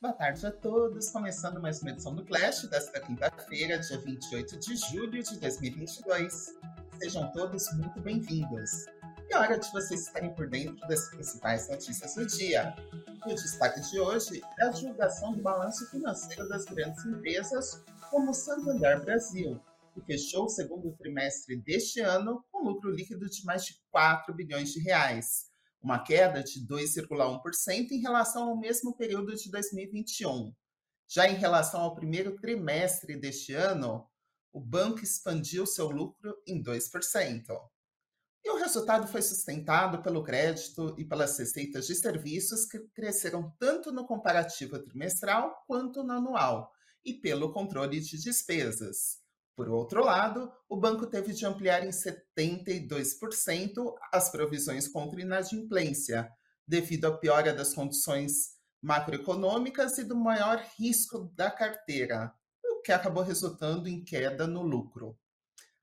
Boa tarde a todos, começando mais uma edição do Clash desta quinta-feira, dia 28 de julho de 2022. Sejam todos muito bem-vindos. É hora de vocês estarem por dentro das principais notícias do dia. O destaque de hoje é a divulgação do balanço financeiro das grandes empresas, como Santander Brasil, que fechou o segundo trimestre deste ano com lucro líquido de mais de 4 bilhões de reais uma queda de 2,1% em relação ao mesmo período de 2021. Já em relação ao primeiro trimestre deste ano, o banco expandiu seu lucro em 2%. E o resultado foi sustentado pelo crédito e pelas receitas de serviços que cresceram tanto no comparativo trimestral quanto no anual, e pelo controle de despesas. Por outro lado, o banco teve de ampliar em 72% as provisões contra inadimplência, devido à piora das condições macroeconômicas e do maior risco da carteira, o que acabou resultando em queda no lucro.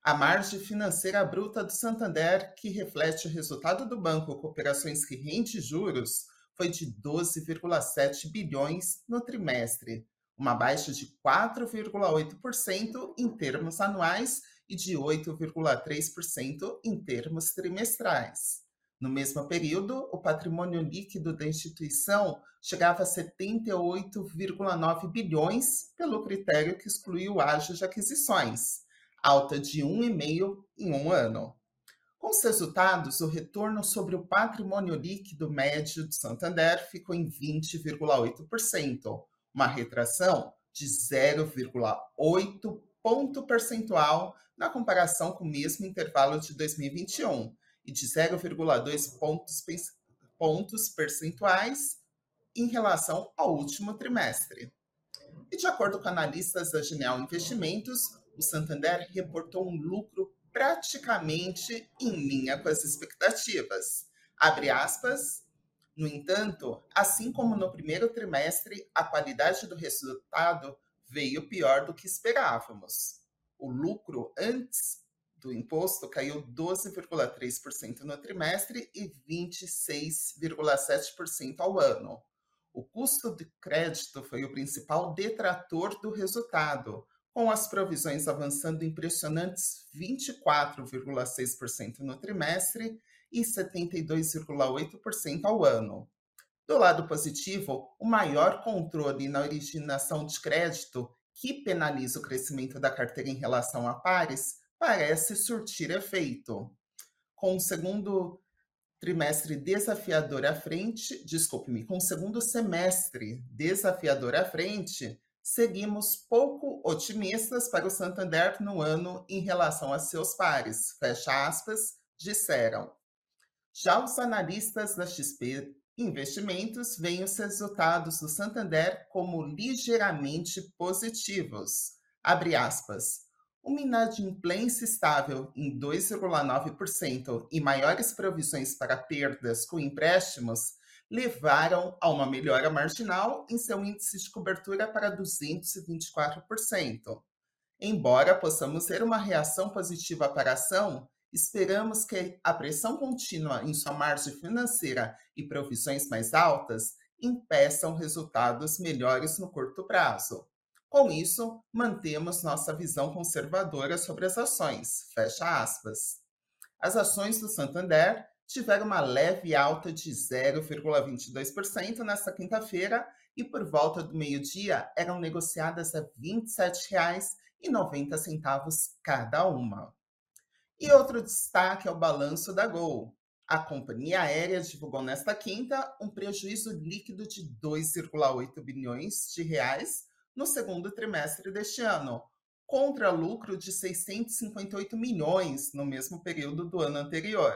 A margem financeira bruta do Santander, que reflete o resultado do banco com operações que rende juros, foi de 12,7 bilhões no trimestre, uma baixa de 4,8% em termos anuais e de 8,3% em termos trimestrais. No mesmo período, o patrimônio líquido da instituição chegava a 78,9 bilhões, pelo critério que exclui o ágio de aquisições, alta de 1,5 em um ano. Com os resultados, o retorno sobre o patrimônio líquido médio de Santander ficou em 20,8%, uma retração de 0,8 ponto percentual na comparação com o mesmo intervalo de 2021 e de 0,2 pontos, pontos percentuais em relação ao último trimestre. E de acordo com analistas da Genial Investimentos, o Santander reportou um lucro praticamente em linha com as expectativas. Abre aspas, no entanto, assim como no primeiro trimestre, a qualidade do resultado veio pior do que esperávamos. O lucro antes do imposto caiu 12,3% no trimestre e 26,7% ao ano. O custo de crédito foi o principal detrator do resultado, com as provisões avançando impressionantes 24,6% no trimestre e 72,8% ao ano. Do lado positivo, o maior controle na originação de crédito, que penaliza o crescimento da carteira em relação a pares, parece surtir efeito. Com o segundo trimestre desafiador à frente, desculpe-me, com o segundo semestre desafiador à frente, seguimos pouco otimistas para o Santander no ano em relação a seus pares. Fecha aspas, disseram. Já os analistas da XP Investimentos veem os resultados do Santander como ligeiramente positivos. Abre aspas. Uma inadimplência estável em 2,9% e maiores provisões para perdas com empréstimos levaram a uma melhora marginal em seu índice de cobertura para 224%. Embora possamos ter uma reação positiva para a ação, esperamos que a pressão contínua em sua margem financeira e provisões mais altas impeçam resultados melhores no curto prazo. Com isso, mantemos nossa visão conservadora sobre as ações. Fecha aspas. As ações do Santander tiveram uma leve alta de 0,22% nesta quinta-feira e por volta do meio-dia eram negociadas a R$ 27,90 cada uma. E outro destaque é o balanço da Gol. A companhia aérea divulgou nesta quinta um prejuízo líquido de 2,8 bilhões de reais no segundo trimestre deste ano, contra lucro de 658 milhões no mesmo período do ano anterior.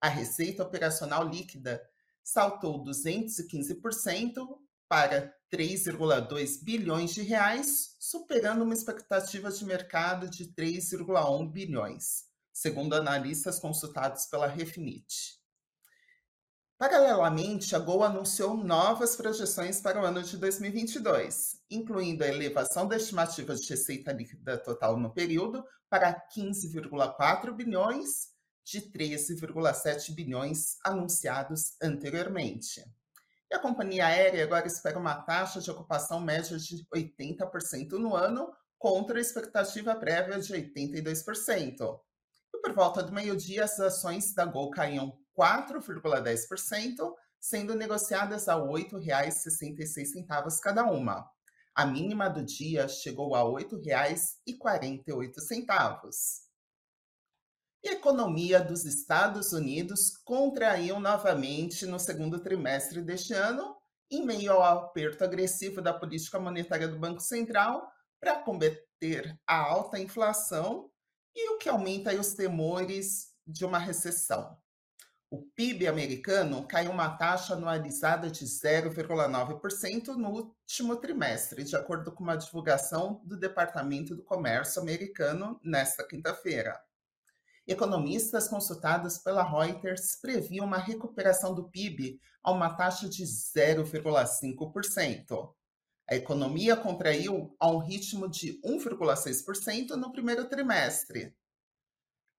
A receita operacional líquida saltou 215% para 3,2 bilhões de reais, superando uma expectativa de mercado de 3,1 bilhões segundo analistas consultados pela Refinitiv. Paralelamente, a Gol anunciou novas projeções para o ano de 2022, incluindo a elevação da estimativa de receita líquida total no período para 15,4 bilhões de 13,7 bilhões anunciados anteriormente. E a companhia aérea agora espera uma taxa de ocupação média de 80% no ano, contra a expectativa prévia de 82%. Por volta do meio-dia, as ações da Gol caíam 4,10%, sendo negociadas a R$ 8,66 cada uma. A mínima do dia chegou a R$ 8,48. E a economia dos Estados Unidos contraiu novamente no segundo trimestre deste ano, em meio ao aperto agressivo da política monetária do Banco Central para combater a alta inflação e o que aumenta os temores de uma recessão. O PIB americano caiu uma taxa anualizada de 0,9% no último trimestre, de acordo com uma divulgação do Departamento do Comércio americano nesta quinta-feira. Economistas consultados pela Reuters previam uma recuperação do PIB a uma taxa de 0,5%. A economia contraiu a um ritmo de 1,6% no primeiro trimestre.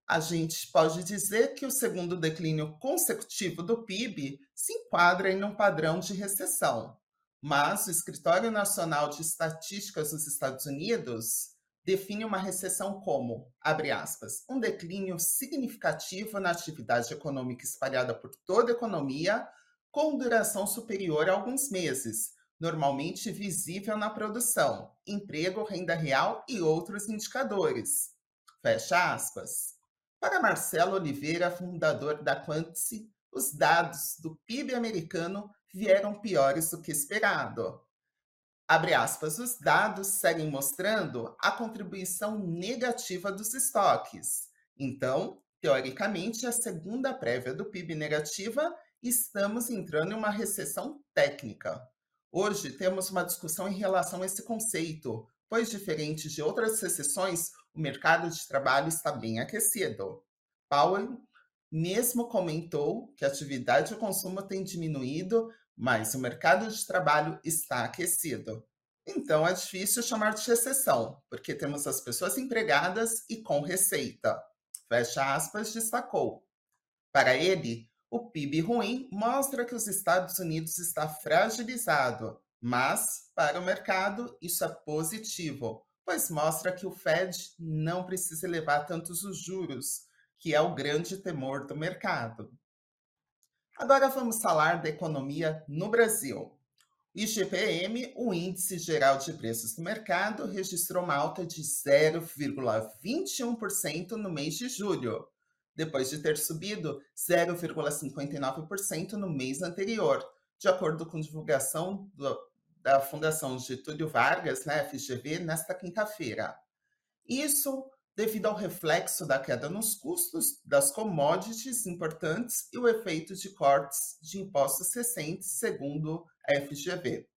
A gente pode dizer que o segundo declínio consecutivo do PIB se enquadra em um padrão de recessão, mas o Escritório Nacional de Estatísticas dos Estados Unidos define uma recessão como, abre aspas, um declínio significativo na atividade econômica espalhada por toda a economia, com duração superior a alguns meses, normalmente visível na produção, emprego, renda real e outros indicadores. Fecha aspas. Para Marcelo Oliveira, fundador da Quantice, os dados do PIB americano vieram piores do que esperado. Abre aspas, os dados seguem mostrando a contribuição negativa dos estoques. Então, teoricamente, a segunda prévia do PIB negativa, estamos entrando em uma recessão técnica. Hoje temos uma discussão em relação a esse conceito, pois, diferente de outras recessões, o mercado de trabalho está bem aquecido. Powell mesmo comentou que a atividade e o consumo têm diminuído mas o mercado de trabalho está aquecido. Então é difícil chamar de recessão, porque temos as pessoas empregadas e com receita. Fecha aspas, destacou. Para ele, o PIB ruim mostra que os Estados Unidos está fragilizado, mas para o mercado isso é positivo, pois mostra que o Fed não precisa elevar tantos os juros, que é o grande temor do mercado. Agora vamos falar da economia no Brasil. O IGPM, o Índice Geral de Preços do Mercado, registrou uma alta de 0,21% no mês de julho, depois de ter subido 0,59% no mês anterior, de acordo com divulgação do, da Fundação Getúlio Vargas, né, FGV, nesta quinta-feira. Isso devido ao reflexo da queda nos custos das commodities importantes e o efeito de cortes de impostos recentes, segundo a FGV.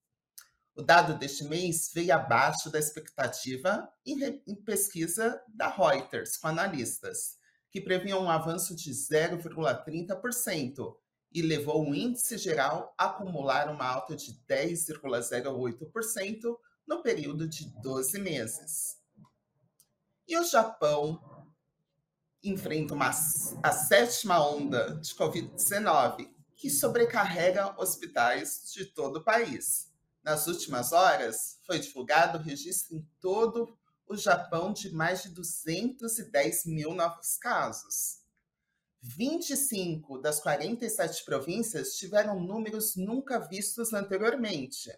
O dado deste mês veio abaixo da expectativa em, pesquisa da Reuters com analistas, que previam um avanço de 0,30% e levou o índice geral a acumular uma alta de 10,08% no período de 12 meses. E o Japão enfrenta uma, a sétima onda de Covid-19, que sobrecarrega hospitais de todo o país. Nas últimas horas, foi divulgado o registro em todo o Japão de mais de 210 mil novos casos. 25 das 47 províncias tiveram números nunca vistos anteriormente.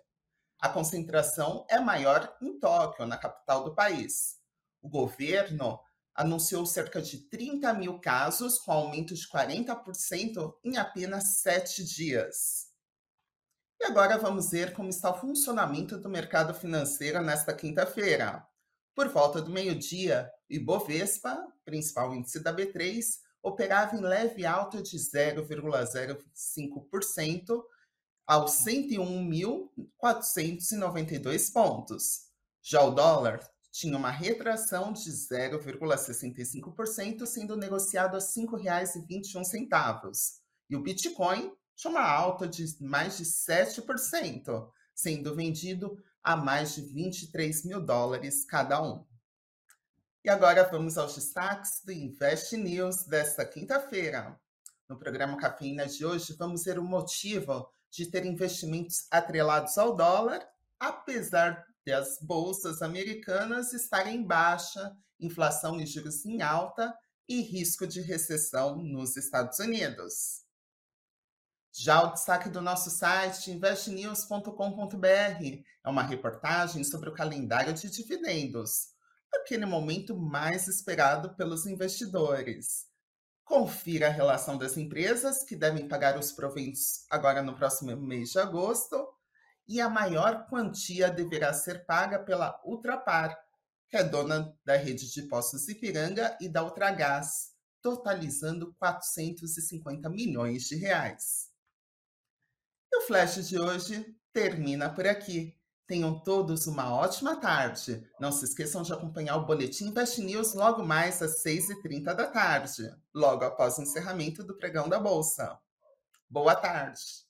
A concentração é maior em Tóquio, na capital do país o governo anunciou cerca de 30 mil casos, com aumento de 40% em apenas sete dias. E agora vamos ver como está o funcionamento do mercado financeiro nesta quinta-feira. Por volta do meio-dia, Ibovespa, principal índice da B3, operava em leve alta de 0,05% aos 101.492 pontos. Já o dólar tinha uma retração de 0,65%, sendo negociado a R$ 5,21. E o Bitcoin tinha uma alta de mais de 7%, sendo vendido a mais de 23 mil dólares cada um. E agora vamos aos destaques do Invest News desta quinta-feira. No programa Cafeína de hoje, vamos ver o motivo de ter investimentos atrelados ao dólar, apesar das bolsas americanas estarem em baixa, inflação e juros em alta e risco de recessão nos Estados Unidos. Já o destaque do nosso site, investnews.com.br, é uma reportagem sobre o calendário de dividendos, aquele momento mais esperado pelos investidores. Confira a relação das empresas que devem pagar os proventos agora no próximo mês de agosto e a maior quantia deverá ser paga pela Ultrapar, que é dona da rede de postos Ipiranga e da Ultragás, totalizando 450 milhões de reais. E o Flash de hoje termina por aqui. Tenham todos uma ótima tarde. Não se esqueçam de acompanhar o Boletim Best News logo mais às 6h30 da tarde, logo após o encerramento do pregão da Bolsa. Boa tarde.